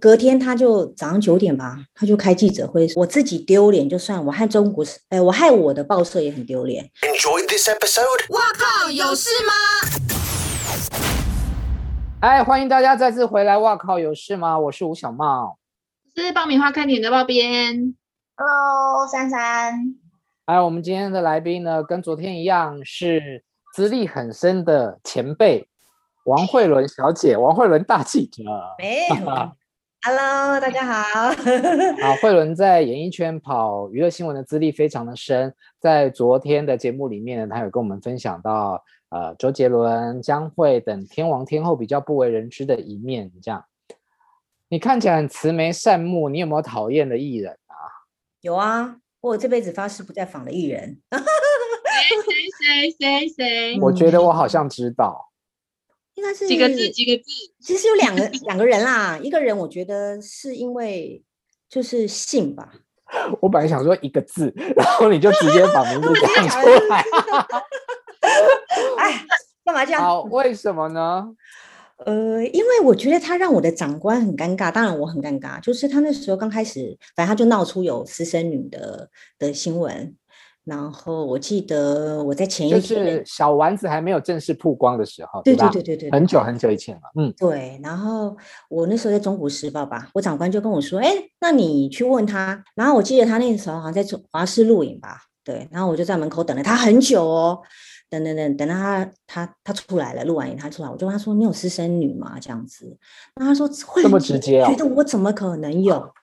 隔天他就早上九点吧，他就开记者会，我自己丢脸就算，我害中国，哎，我害我的报社也很丢脸。Enjoy this episode！哇靠，有事吗？哎，欢迎大家再次回来。哇靠，有事吗？我是吴小茂，是爆米花看点的爆编。Hello，珊珊。哎，我们今天的来宾呢，跟昨天一样，是资历很深的前辈王慧伦小姐，王慧伦大记者。没有。Hello，大家好。好，慧伦在演艺圈跑娱乐新闻的资历非常的深，在昨天的节目里面呢，他有跟我们分享到，呃，周杰伦、江蕙等天王天后比较不为人知的一面。这样，你看起来很慈眉善目，你有没有讨厌的艺人啊？有啊，我这辈子发誓不再访的艺人。谁谁谁谁谁？我觉得我好像知道。应该是几个字？几个字？其实有两个 两个人啦，一个人我觉得是因为就是姓吧。我本来想说一个字，然后你就直接把名字 讲出来。哎，干嘛这样？好，为什么呢？呃，因为我觉得他让我的长官很尴尬，当然我很尴尬。就是他那时候刚开始，反正他就闹出有私生女的的新闻。然后我记得我在前一天，就是小丸子还没有正式曝光的时候，对对对对对，很久很久以前了，嗯，对。然后我那时候在中国时报吧，我长官就跟我说，哎，那你去问他。然后我记得他那时候好像在华视录影吧，对。然后我就在门口等了他很久哦，等等等，等到他他他出来了，录完影他出来，我就问他说，你有私生女吗？这样子。那他说这么直接啊，觉得我怎么可能有？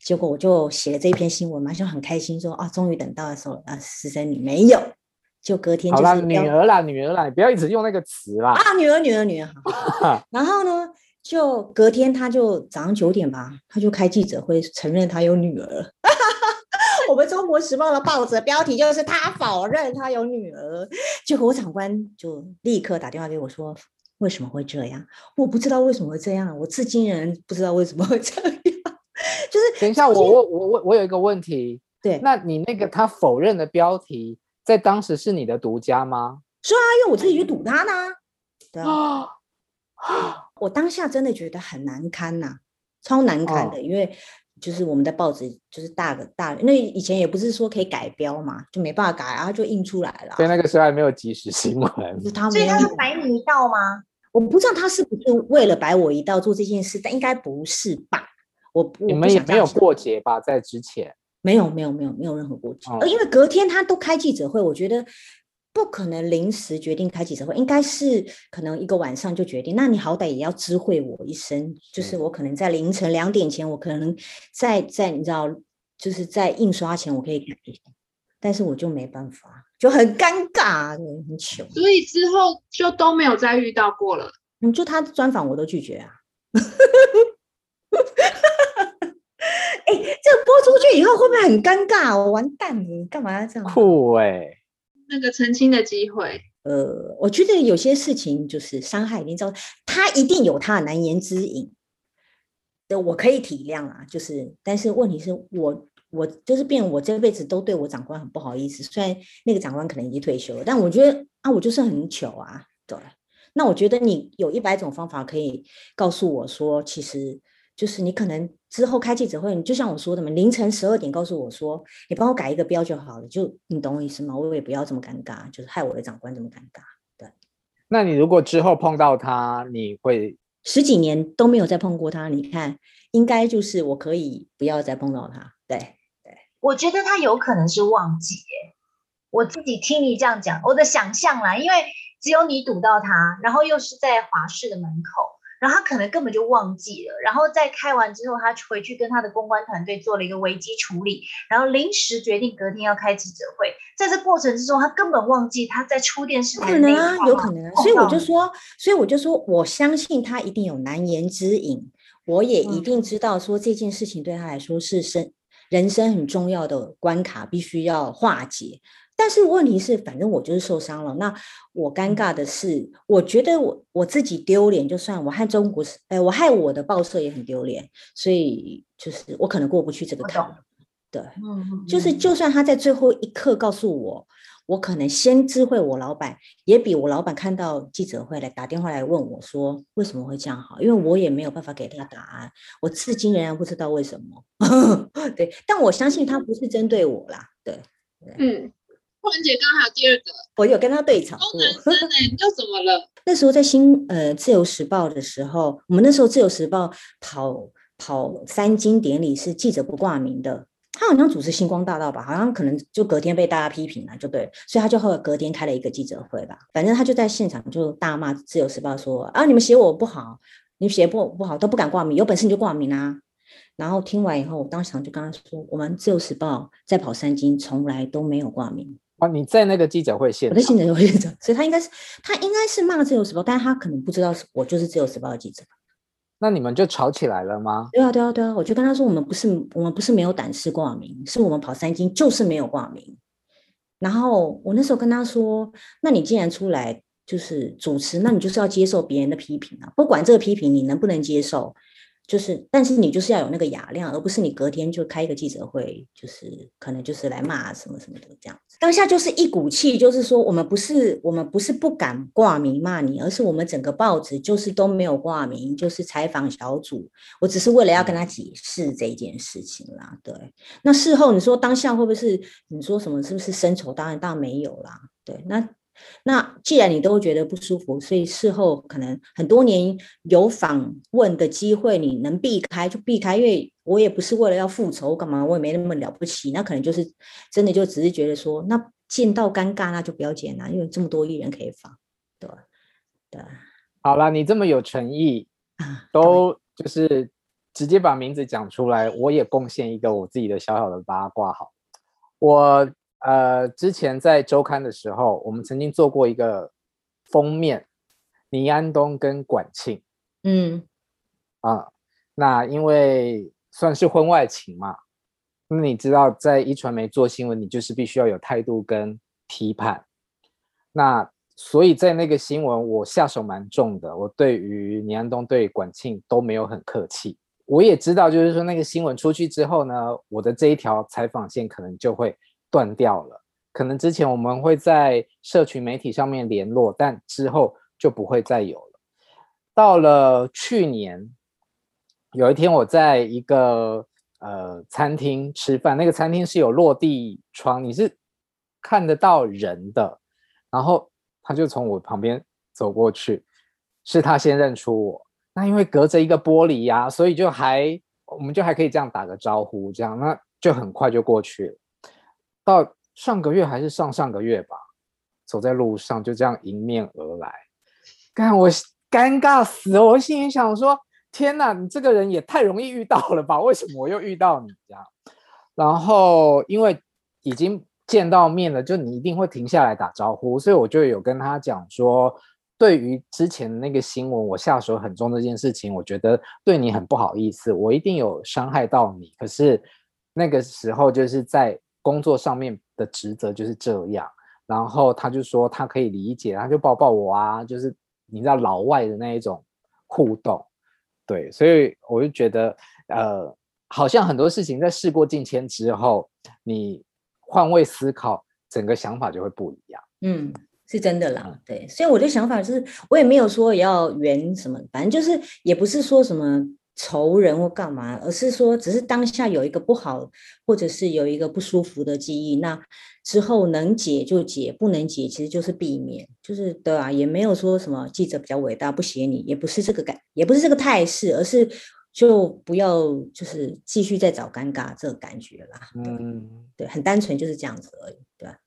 结果我就写了这一篇新闻嘛，就很开心说啊，终于等到的时候啊，私生女没有，就隔天就是，女儿啦，女儿啦，你不要一直用那个词啦啊，女儿，女儿，女儿，好。然后呢，就隔天他就早上九点吧，他就开记者会承认他有女儿。我们中国时报的报纸标题就是他否认他有女儿，结果我长官就立刻打电话给我说，为什么会这样？我不知道为什么会这样，我至今仍不知道为什么会这样。就是等一下，我我我我我有一个问题，对，那你那个他否认的标题，在当时是你的独家吗？是啊，因为我自己去堵他呢。对啊，我当下真的觉得很难堪呐、啊，超难堪的，哦、因为就是我们的报纸就是大个大，那以前也不是说可以改标嘛，就没办法改，然后就印出来了。所以那个时候还没有即时新闻，是他们所以他是摆你一道吗？我不知道他是不是为了摆我一道做这件事，但应该不是吧。我你们也没有过节吧？在之前没有没有没有没有任何过节，呃、哦，因为隔天他都开记者会，我觉得不可能临时决定开记者会，应该是可能一个晚上就决定。那你好歹也要知会我一声，就是我可能在凌晨两点前，我可能在在你知道，就是在印刷前我可以改一下，但是我就没办法，就很尴尬，很糗。所以之后就都没有再遇到过了。嗯，就他专访我都拒绝啊。哎、欸，这个播出去以后会不会很尴尬？我完蛋了，你干嘛要这样？酷哎、欸，那个澄清的机会。呃，我觉得有些事情就是伤害已经造成，他一定有他的难言之隐。对，我可以体谅啊，就是，但是问题是我，我就是变，我这辈子都对我长官很不好意思。虽然那个长官可能已经退休了，但我觉得啊，我就是很糗啊。对，那我觉得你有一百种方法可以告诉我说，其实。就是你可能之后开记者会，你就像我说的嘛，凌晨十二点告诉我说，你帮我改一个标就好了，就你懂我意思吗？我也不要这么尴尬，就是害我的长官这么尴尬。对，那你如果之后碰到他，你会十几年都没有再碰过他，你看，应该就是我可以不要再碰到他。对对，我觉得他有可能是忘记耶，我自己听你这样讲，我的想象啦，因为只有你堵到他，然后又是在华视的门口。然后他可能根本就忘记了，然后在开完之后，他回去跟他的公关团队做了一个危机处理，然后临时决定隔天要开记者会。在这过程之中，他根本忘记他在出电视台。可能啊，有可能啊。所以我就说，所以我就说，我相信他一定有难言之隐，我也一定知道说这件事情对他来说是生人生很重要的关卡，必须要化解。但是问题是，反正我就是受伤了。那我尴尬的是，我觉得我我自己丢脸就算，我害中国，哎，我害我的报社也很丢脸。所以就是我可能过不去这个坎。对，就是就算他在最后一刻告诉我，我可能先知会我老板，也比我老板看到记者会来打电话来问我说为什么会这样好，因为我也没有办法给他答案，我至今仍然不知道为什么。对，但我相信他不是针对我啦。对，对嗯，富人姐刚好第二个，我有跟他对吵过。都男生呢，你又怎么了？那时候在新呃自由时报的时候，我们那时候自由时报跑跑三金典礼是记者不挂名的。他好像主持星光大道吧，好像可能就隔天被大家批评了，就对，所以他就后来隔天开了一个记者会吧。反正他就在现场就大骂《自由时报》说啊，你们写我不好，你写不不好都不敢挂名，有本事你就挂名啊。然后听完以后，我当场就跟他说，我们《自由时报》在跑三金从来都没有挂名。哦，你在那个记者会现场？我在记者会现场，所以他应该是他应该是骂《自由时报》，但是他可能不知道是我就是《自由时报》的记者。那你们就吵起来了吗？对啊，对啊，对啊！我就跟他说，我们不是我们不是没有胆识挂名，是我们跑三金就是没有挂名。然后我那时候跟他说，那你既然出来就是主持，那你就是要接受别人的批评啊，不管这个批评你能不能接受。就是，但是你就是要有那个雅量，而不是你隔天就开一个记者会，就是可能就是来骂什么什么的这样子。当下就是一股气，就是说我们不是我们不是不敢挂名骂你，而是我们整个报纸就是都没有挂名，就是采访小组。我只是为了要跟他解释这件事情啦。对，那事后你说当下会不会是你说什么？是不是深仇？当然，当然没有啦。对，那。那既然你都觉得不舒服，所以事后可能很多年有访问的机会，你能避开就避开，因为我也不是为了要复仇干嘛，我也没那么了不起。那可能就是真的就只是觉得说，那见到尴尬那就不要见了，因为这么多艺人可以访，对对。好了，你这么有诚意，都就是直接把名字讲出来，我也贡献一个我自己的小小的八卦好，我。呃，之前在周刊的时候，我们曾经做过一个封面，倪安东跟管庆，嗯，啊，那因为算是婚外情嘛，那你知道，在一传媒做新闻，你就是必须要有态度跟批判，那所以在那个新闻，我下手蛮重的，我对于倪安东对管庆都没有很客气，我也知道，就是说那个新闻出去之后呢，我的这一条采访线可能就会。断掉了，可能之前我们会在社群媒体上面联络，但之后就不会再有了。到了去年，有一天我在一个呃餐厅吃饭，那个餐厅是有落地窗，你是看得到人的。然后他就从我旁边走过去，是他先认出我。那因为隔着一个玻璃呀，所以就还我们就还可以这样打个招呼，这样那就很快就过去了。到上个月还是上上个月吧，走在路上就这样迎面而来，看我尴尬死了。我心里想说：天哪，你这个人也太容易遇到了吧？为什么我又遇到你这样？然后因为已经见到面了，就你一定会停下来打招呼，所以我就有跟他讲说，对于之前那个新闻，我下手很重这件事情，我觉得对你很不好意思，我一定有伤害到你。可是那个时候就是在。工作上面的职责就是这样，然后他就说他可以理解，他就抱抱我啊，就是你知道老外的那一种互动，对，所以我就觉得，呃，好像很多事情在事过境迁之后，你换位思考，整个想法就会不一样。嗯，是真的啦，对，所以我的想法是，我也没有说要圆什么，反正就是也不是说什么。仇人或干嘛，而是说，只是当下有一个不好，或者是有一个不舒服的记忆，那之后能解就解，不能解其实就是避免，就是对啊，也没有说什么记者比较伟大不写你，也不是这个感，也不是这个态势，而是就不要就是继续再找尴尬这个感觉啦。嗯，对，很单纯就是这样子而已，对吧？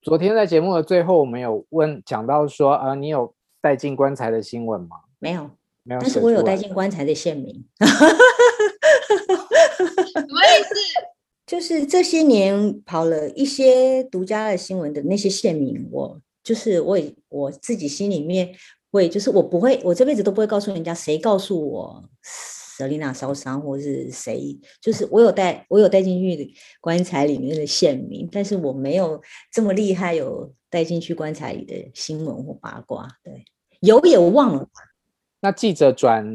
昨天在节目的最后，我们有问讲到说，呃，你有带进棺材的新闻吗？没有。但是我有带进棺材的县民，什么意思？就是这些年跑了一些独家的新闻的那些县民，我就是我我自己心里面会，就是我不会，我这辈子都不会告诉人家谁告诉我 Selina 烧伤，或是谁，就是我有带我有带进去棺材里面的县民，但是我没有这么厉害，有带进去棺材里的新闻或八卦。对，有也忘了。那记者转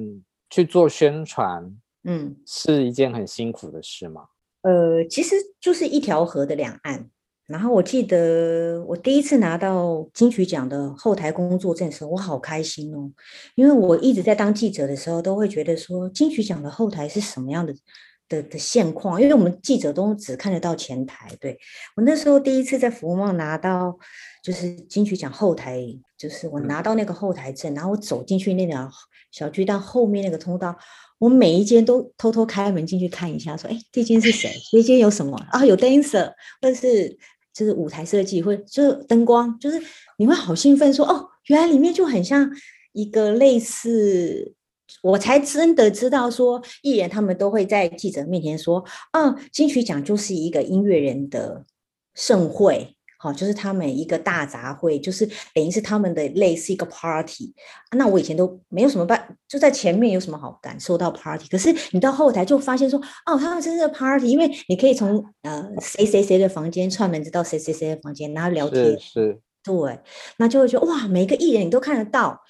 去做宣传，嗯，是一件很辛苦的事吗？呃，其实就是一条河的两岸，然后我记得我第一次拿到金曲奖的后台工作证的时候，我好开心哦，因为我一直在当记者的时候，都会觉得说金曲奖的后台是什么样的的的现况，因为我们记者都只看得到前台。对，我那时候第一次在福茂拿到就是金曲奖后台，就是我拿到那个后台证，然后我走进去那条小巨蛋后面那个通道。我每一间都偷偷开门进去看一下，说：“哎，这间是谁？这间有什么啊？有 dancer，或者是就是舞台设计，或者就是灯光，就是你会好兴奋说，说哦，原来里面就很像一个类似，我才真的知道说，艺人他们都会在记者面前说，嗯，金曲奖就是一个音乐人的盛会。”好，就是他们一个大杂烩，就是等于是他们的类似一个 party。那我以前都没有什么办，就在前面有什么好感受到 party。可是你到后台就发现说，哦，他们真的 party，因为你可以从呃谁谁谁的房间串门子到谁谁谁的房间，然后聊天。是，是。对，那就会觉得哇，每个艺人你都看得到。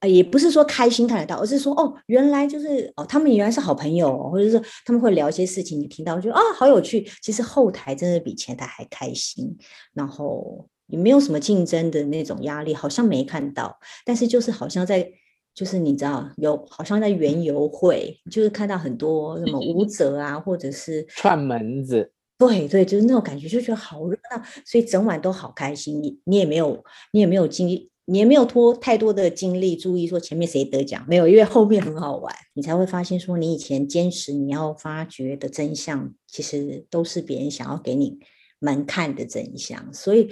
呃，也不是说开心看得到，而是说哦，原来就是哦，他们原来是好朋友，或者是他们会聊一些事情，你听到觉得啊，好有趣。其实后台真的比前台还开心，然后也没有什么竞争的那种压力，好像没看到，但是就是好像在，就是你知道有，好像在园游会，就是看到很多什么舞者啊，或者是 串门子，对对，就是那种感觉，就觉得好热闹，所以整晚都好开心。你你也没有，你也没有经历。你也没有拖太多的精力注意说前面谁得奖，没有，因为后面很好玩，你才会发现说你以前坚持你要发掘的真相，其实都是别人想要给你们看的真相。所以，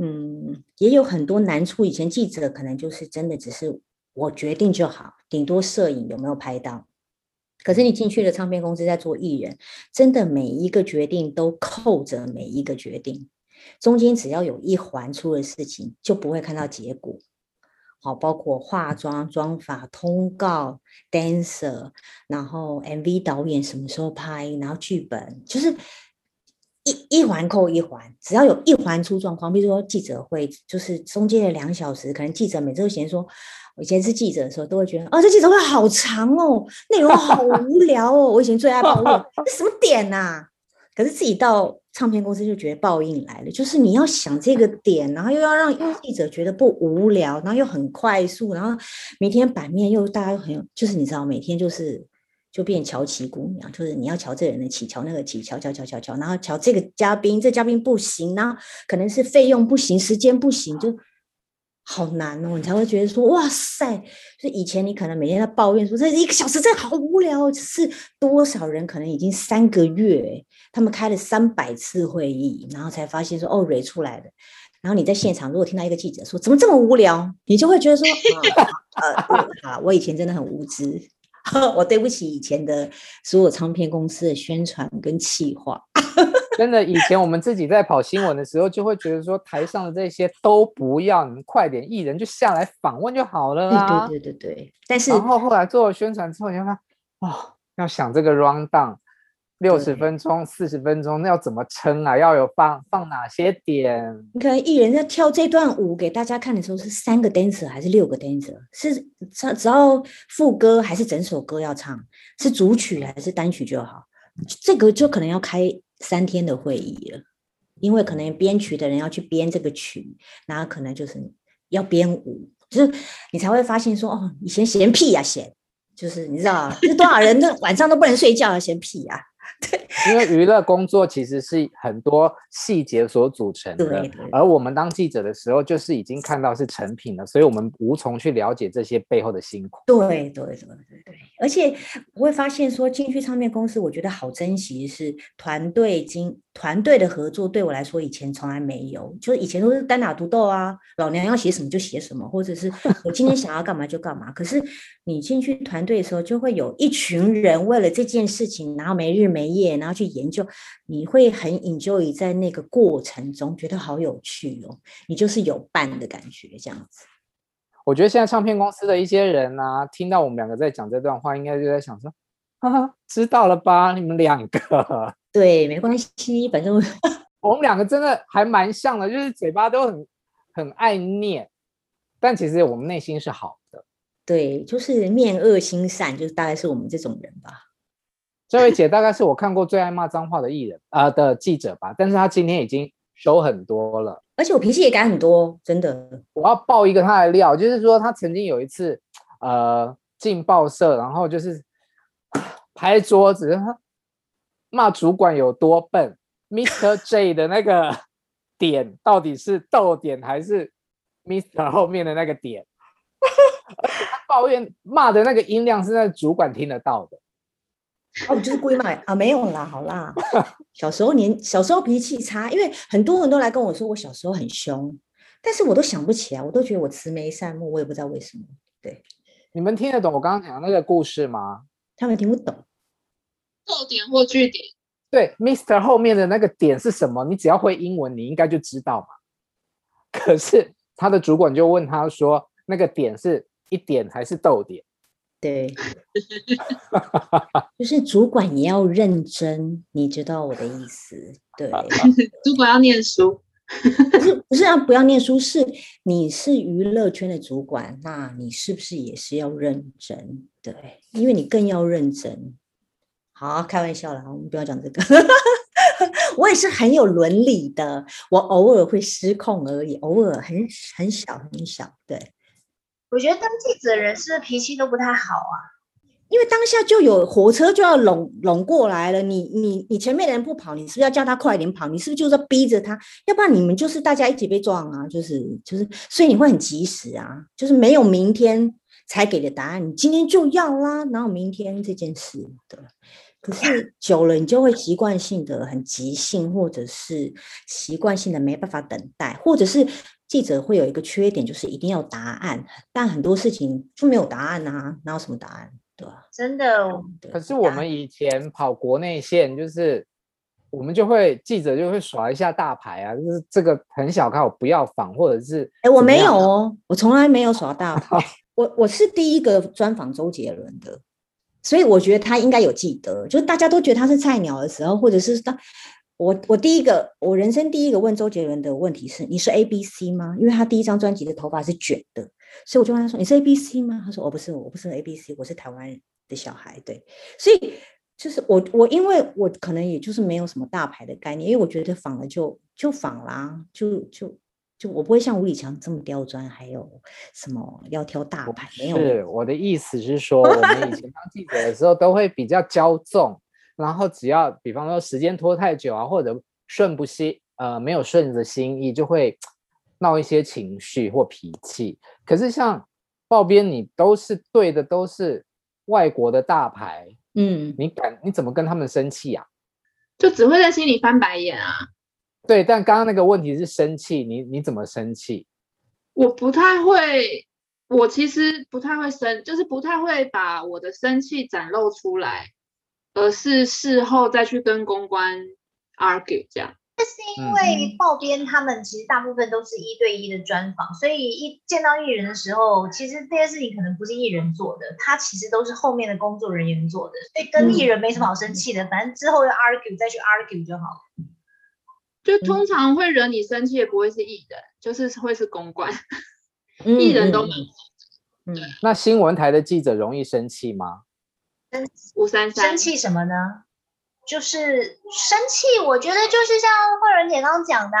嗯，也有很多难处。以前记者可能就是真的只是我决定就好，顶多摄影有没有拍到。可是你进去了唱片公司在做艺人，真的每一个决定都扣着每一个决定。中间只要有一环出了事情，就不会看到结果。好，包括化妆、妆发、通告、dancer，然后 MV 导演什么时候拍，然后剧本，就是一一环扣一环。只要有一环出状况，比如说记者会，就是中间的两小时，可能记者每次都嫌说，我以前是记者的时候，都会觉得，啊，这记者会好长哦，内容好无聊哦。我以前最爱抱怨，这什么点啊？可是自己到唱片公司就觉得报应来了，就是你要想这个点，然后又要让记者觉得不无聊，然后又很快速，然后每天版面又大家又很有，就是你知道每天就是就变乔琪姑娘，就是你要瞧这人的棋，瞧那个棋，瞧瞧瞧瞧瞧，然后瞧这个嘉宾，这嘉宾不行，然后可能是费用不行，时间不行，就。好难哦，你才会觉得说哇塞！就以前你可能每天在抱怨说这一个小时真的好无聊，就是多少人可能已经三个月，他们开了三百次会议，然后才发现说哦蕊出来了。然后你在现场如果听到一个记者说怎么这么无聊，你就会觉得说呃，好，我以前真的很无知，我对不起以前的所有唱片公司的宣传跟企划。真的，以前我们自己在跑新闻的时候，就会觉得说台上的这些都不要，你们快点，艺人就下来访问就好了啊。对对对对。但是，然后后来做了宣传之后，你看，哦，要想这个 round down，六十分钟、四十分钟，那要怎么撑啊？要有放放哪些点？你可能艺人在跳这段舞给大家看的时候，是三个 dancer 还是六个 dancer？是只只要副歌还是整首歌要唱？是主曲还是单曲就好？这个就可能要开。三天的会议了，因为可能编曲的人要去编这个曲，然后可能就是要编舞，就是你才会发现说，哦，以前闲屁呀、啊、闲，就是你知道，这多少人那 晚上都不能睡觉啊，闲屁呀、啊。对，因为娱乐工作其实是很多细节所组成的，而我们当记者的时候，就是已经看到是成品了，所以我们无从去了解这些背后的辛苦。对对对对对，而且我会发现说，进去唱片公司，我觉得好珍惜是团队经。团队的合作对我来说以前从来没有，就是以前都是单打独斗啊，老娘要写什么就写什么，或者是 我今天想要干嘛就干嘛。可是你进去团队的时候，就会有一群人为了这件事情，然后没日没夜，然后去研究，你会很 enjoy 在那个过程中，觉得好有趣哦，你就是有伴的感觉这样子。我觉得现在唱片公司的一些人啊，听到我们两个在讲这段话，应该就在想说，哈哈，知道了吧，你们两个。对，没关系，反正我 们两个真的还蛮像的，就是嘴巴都很很爱念，但其实我们内心是好的。对，就是面恶心善，就是大概是我们这种人吧。这位姐大概是我看过最爱骂脏话的艺人啊、呃、的记者吧，但是她今天已经收很多了。而且我脾气也改很多，真的。我要爆一个她的料，就是说她曾经有一次，呃，进报社，然后就是拍桌子，骂主管有多笨。Mr. J 的那个点到底是逗点还是 Mr. 后面的那个点？而且他抱怨骂的那个音量是那主管听得到的。哦，我就是故意骂啊，没有啦，好啦。小时候年小时候脾气差，因为很多人都来跟我说我小时候很凶，但是我都想不起来，我都觉得我慈眉善目，我也不知道为什么。对，你们听得懂我刚刚讲的那个故事吗？他们听不懂。逗点或句点。对，Mr. 后面的那个点是什么？你只要会英文，你应该就知道嘛。可是他的主管就问他说：“那个点是一点还是逗点？”对，就是主管也要认真，你知道我的意思？对，主管要念书，不是不是啊，不要念书，是你是娱乐圈的主管，那你是不是也是要认真？对，因为你更要认真。好，开玩笑啦，我们不要讲这个。我也是很有伦理的，我偶尔会失控而已，偶尔很很小很小。对，我觉得当记者的人是不是脾气都不太好啊？因为当下就有火车就要拢拢过来了，你你你前面的人不跑，你是不是要叫他快点跑？你是不是就是逼着他？要不然你们就是大家一起被撞啊！就是就是，所以你会很及时啊，就是没有明天才给的答案，你今天就要啦，哪有明天这件事的？可是久了，你就会习惯性的很急性，或者是习惯性的没办法等待，或者是记者会有一个缺点，就是一定要答案，但很多事情就没有答案啊，哪有什么答案？对吧？真的。可是我们以前跑国内线，就是我们就会记者就会耍一下大牌啊，就是这个很小看我不要访，或者是哎，我没有哦，我从来没有耍大 牌，我我是第一个专访周杰伦的。所以我觉得他应该有记得，就是大家都觉得他是菜鸟的时候，或者是当我我第一个我人生第一个问周杰伦的问题是：你是 A B C 吗？因为他第一张专辑的头发是卷的，所以我就问他说：你是 A B C 吗？他说：我不是，我不是 A B C，我是台湾的小孩。对，所以就是我我因为我可能也就是没有什么大牌的概念，因为我觉得仿了就就仿啦，就就。就我不会像吴以强这么刁钻，还有什么要挑大牌？没有。是我的意思是说，我们以前当记者的时候都会比较骄纵，然后只要比方说时间拖太久啊，或者顺不心呃没有顺着心意，就会闹一些情绪或脾气。可是像报编，你都是对的，都是外国的大牌，嗯，你敢你怎么跟他们生气啊？就只会在心里翻白眼啊。对，但刚刚那个问题是生气，你你怎么生气？我不太会，我其实不太会生，就是不太会把我的生气展露出来，而是事后再去跟公关 argue 这样。这是因为报编他们其实大部分都是一对一的专访，所以一见到艺人的时候，其实这些事情可能不是艺人做的，他其实都是后面的工作人员做的，所以跟艺人没什么好生气的，嗯、反正之后要 argue 再去 argue 就好了。就通常会惹你生气的不会是艺人，就是会是公关，艺人都蛮好的。对，那新闻台的记者容易生气吗？五三三生气什么呢？就是生气，我觉得就是像慧仁姐刚刚讲的，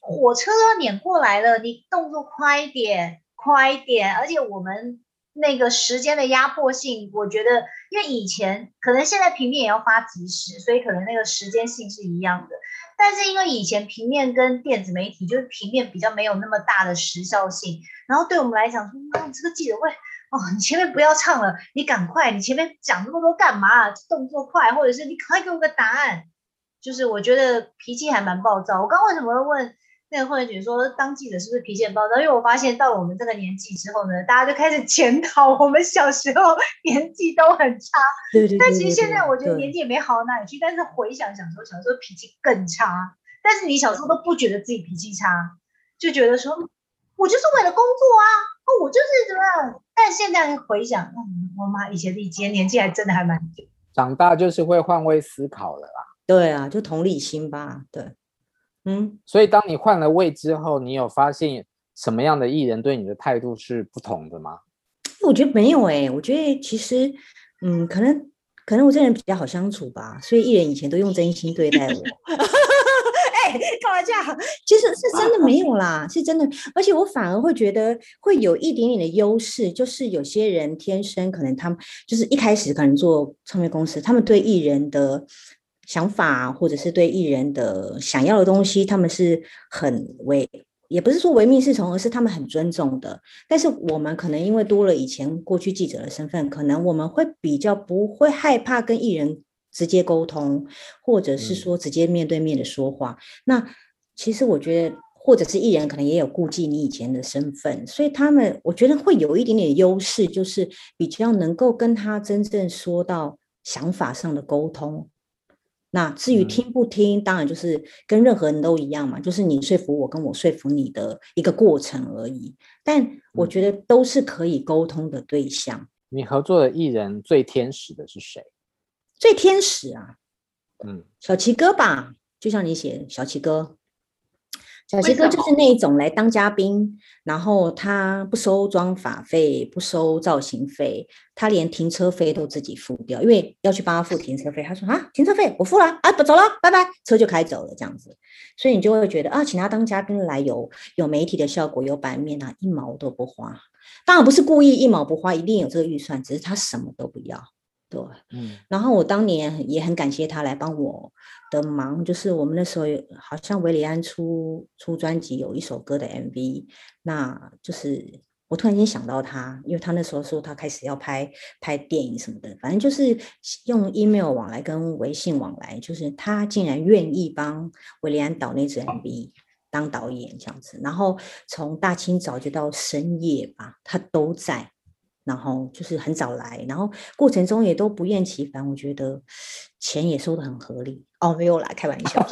火车都要碾过来了，你动作快一点，快一点。而且我们那个时间的压迫性，我觉得，因为以前可能现在平面也要发即时，所以可能那个时间性是一样的。但是因为以前平面跟电子媒体就是平面比较没有那么大的时效性，然后对我们来讲说，妈，你这个记者会哦，你前面不要唱了，你赶快，你前面讲那么多干嘛？动作快，或者是你赶快给我个答案。就是我觉得脾气还蛮暴躁。我刚刚为什么会问？那个慧姐说，当记者是不是脾气很暴躁？因为我发现到了我们这个年纪之后呢，大家就开始检讨我们小时候 年纪都很差。对对对。但其实现在我觉得年纪也没好到哪里去。但是回想小时候，小时候脾气更差。但是你小时候都不觉得自己脾气差，就觉得说，我就是为了工作啊，哦，我就是怎么样。但现在回想，嗯，我妈以前以前年纪还真的还蛮。长大就是会换位思考了啦。对啊，就同理心吧。对。嗯，所以当你换了位之后，你有发现什么样的艺人对你的态度是不同的吗？我觉得没有哎、欸，我觉得其实，嗯，可能可能我这人比较好相处吧，所以艺人以前都用真心对待我。开玩笑，其实是真的没有啦，是真的。而且我反而会觉得会有一点点的优势，就是有些人天生可能他们就是一开始可能做唱片公司，他们对艺人的想法或者是对艺人的想要的东西，他们是很唯，也不是说唯命是从，而是他们很尊重的。但是我们可能因为多了以前过去记者的身份，可能我们会比较不会害怕跟艺人。直接沟通，或者是说直接面对面的说话。嗯、那其实我觉得，或者是艺人可能也有顾忌你以前的身份，所以他们我觉得会有一点点优势，就是比较能够跟他真正说到想法上的沟通。那至于听不听，嗯、当然就是跟任何人都一样嘛，就是你说服我，跟我说服你的一个过程而已。但我觉得都是可以沟通的对象。你合作的艺人最天使的是谁？最天使啊，嗯，小齐哥吧，就像你写小齐哥，小齐哥就是那一种来当嘉宾，然后他不收妆发费，不收造型费，他连停车费都自己付掉，因为要去帮他付停车费。他说啊，停车费我付了啊，不走了，拜拜，车就开走了这样子。所以你就会觉得啊，请他当嘉宾来有有媒体的效果，有版面啊，一毛都不花。当然不是故意一毛不花，一定有这个预算，只是他什么都不要。对，嗯，然后我当年也很感谢他来帮我的忙，就是我们那时候好像韦礼安出出专辑有一首歌的 MV，那就是我突然间想到他，因为他那时候说他开始要拍拍电影什么的，反正就是用 email 往来跟微信往来，就是他竟然愿意帮韦礼安导那支 MV 当导演这样子，然后从大清早就到深夜吧，他都在。然后就是很早来，然后过程中也都不厌其烦，我觉得钱也收得很合理哦，没有啦，开玩笑。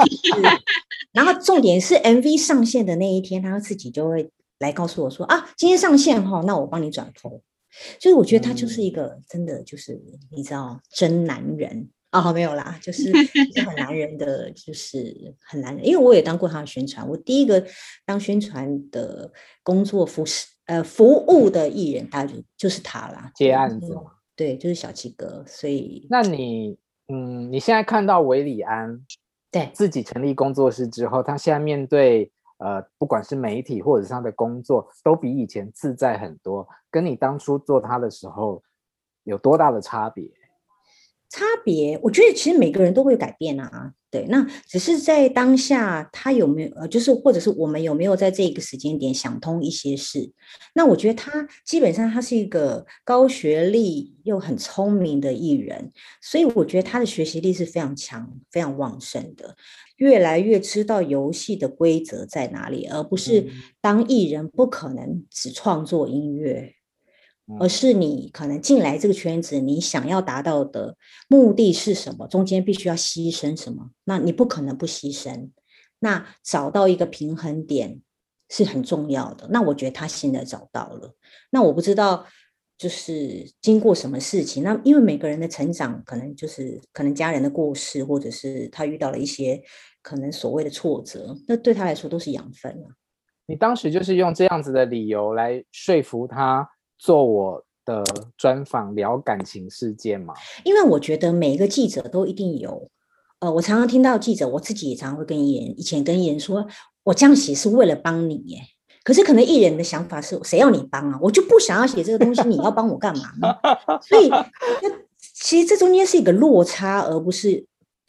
然后重点是 MV 上线的那一天，他自己就会来告诉我说啊，今天上线哈，那我帮你转头。就是我觉得他就是一个、嗯、真的就是你知道真男人哦，没有啦，就是很男人的，就是很男人。因为我也当过他的宣传，我第一个当宣传的工作服饰。呃，服务的艺人，他就就是他啦，接案子嘛，对，就是小七哥。所以，那你，嗯，你现在看到韦礼安对自己成立工作室之后，他现在面对呃，不管是媒体或者是他的工作，都比以前自在很多，跟你当初做他的时候有多大的差别？差别，我觉得其实每个人都会改变啊。对，那只是在当下，他有没有呃，就是或者是我们有没有在这个时间点想通一些事？那我觉得他基本上他是一个高学历又很聪明的艺人，所以我觉得他的学习力是非常强、非常旺盛的，越来越知道游戏的规则在哪里，而不是当艺人不可能只创作音乐。而是你可能进来这个圈子，你想要达到的目的是什么？中间必须要牺牲什么？那你不可能不牺牲。那找到一个平衡点是很重要的。那我觉得他现在找到了。那我不知道，就是经过什么事情？那因为每个人的成长，可能就是可能家人的过世，或者是他遇到了一些可能所谓的挫折，那对他来说都是养分啊。你当时就是用这样子的理由来说服他。做我的专访聊感情事件嘛？因为我觉得每一个记者都一定有，呃，我常常听到记者，我自己也常常会跟艺人，以前跟艺人说，我这样写是为了帮你耶。可是可能艺人的想法是，谁要你帮啊？我就不想要写这个东西，你要帮我干嘛呢？所以，其实这中间是一个落差，而不是。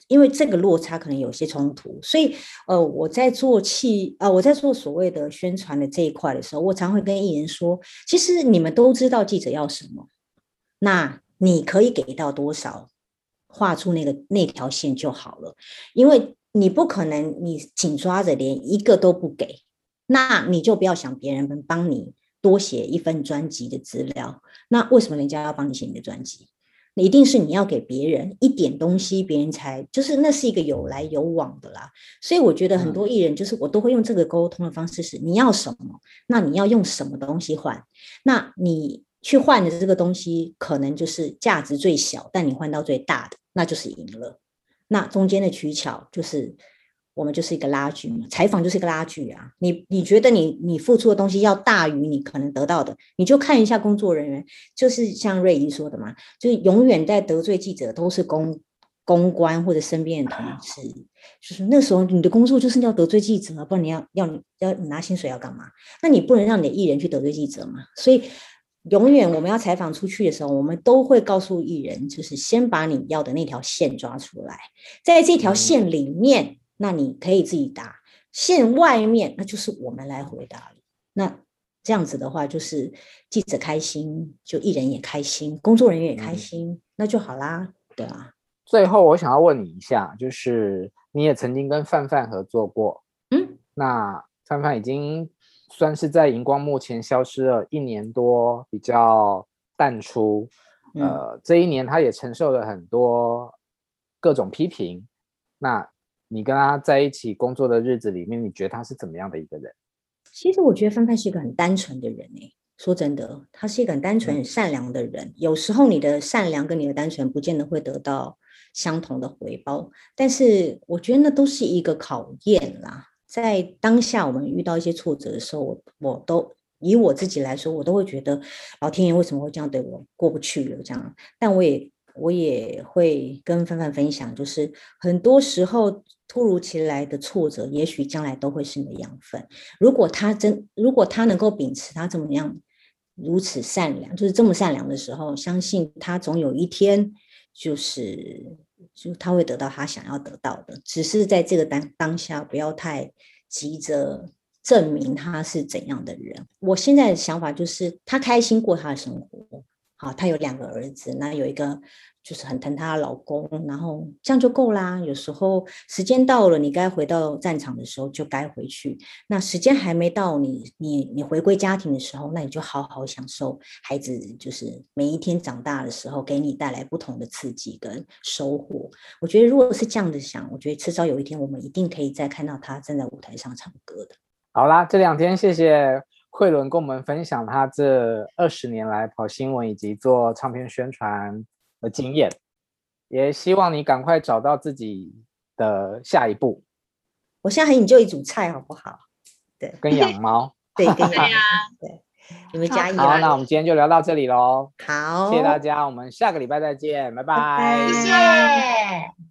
因为这个落差可能有些冲突，所以呃，我在做气呃，我在做所谓的宣传的这一块的时候，我常会跟艺人说，其实你们都知道记者要什么，那你可以给到多少，画出那个那条线就好了，因为你不可能你紧抓着连一个都不给，那你就不要想别人能帮你多写一份专辑的资料，那为什么人家要帮你写你的专辑？一定是你要给别人一点东西，别人才就是那是一个有来有往的啦。所以我觉得很多艺人就是我都会用这个沟通的方式是：你要什么，那你要用什么东西换？那你去换的这个东西可能就是价值最小，但你换到最大的，那就是赢了。那中间的取巧就是。我们就是一个拉锯嘛，采访就是一个拉锯啊。你你觉得你你付出的东西要大于你可能得到的，你就看一下工作人员，就是像瑞仪说的嘛，就是永远在得罪记者都是公公关或者身边的同事，就是那时候你的工作就是要得罪记者，不然你要要要你拿薪水要干嘛？那你不能让你的艺人去得罪记者嘛？所以永远我们要采访出去的时候，我们都会告诉艺人，就是先把你要的那条线抓出来，在这条线里面，那你可以自己答；线外面，那就是我们来回答了。那这样子的话，就是记者开心，就艺人也开心，工作人员也开心，嗯、那就好啦，对啊。最后，我想要问你一下，就是你也曾经跟范范合作过，嗯，那范范已经算是在荧光幕前消失了一年多，比较淡出，嗯、呃，这一年他也承受了很多各种批评。那你跟他在一起工作的日子里面，你觉得他是怎么样的一个人？其实我觉得范范是一个很单纯的人诶，说真的，他是一个很单纯、很善良的人。有时候你的善良跟你的单纯，不见得会得到相同的回报，但是我觉得那都是一个考验啦。在当下我们遇到一些挫折的时候，我我都以我自己来说，我都会觉得老天爷为什么会这样对我，过不去了这样。但我也我也会跟范范分享，就是很多时候。突如其来的挫折，也许将来都会是你的养分。如果他真，如果他能够秉持他怎么样如此善良，就是这么善良的时候，相信他总有一天，就是就他会得到他想要得到的。只是在这个当当下，不要太急着证明他是怎样的人。我现在的想法就是，他开心过他的生活。好，他有两个儿子，那有一个。就是很疼她的老公，然后这样就够啦。有时候时间到了，你该回到战场的时候就该回去。那时间还没到你，你你你回归家庭的时候，那你就好好享受孩子，就是每一天长大的时候，给你带来不同的刺激跟收获。我觉得如果是这样的想，我觉得迟早有一天我们一定可以再看到他站在舞台上唱歌的。好啦，这两天谢谢慧伦跟我们分享他这二十年来跑新闻以及做唱片宣传的经验，也希望你赶快找到自己的下一步。我现在很 enjoy 煮菜，好不好？对，跟养猫，对，跟养猫，对，你们加油。好，那我们今天就聊到这里喽。好，谢谢大家，我们下个礼拜再见，拜拜，谢谢。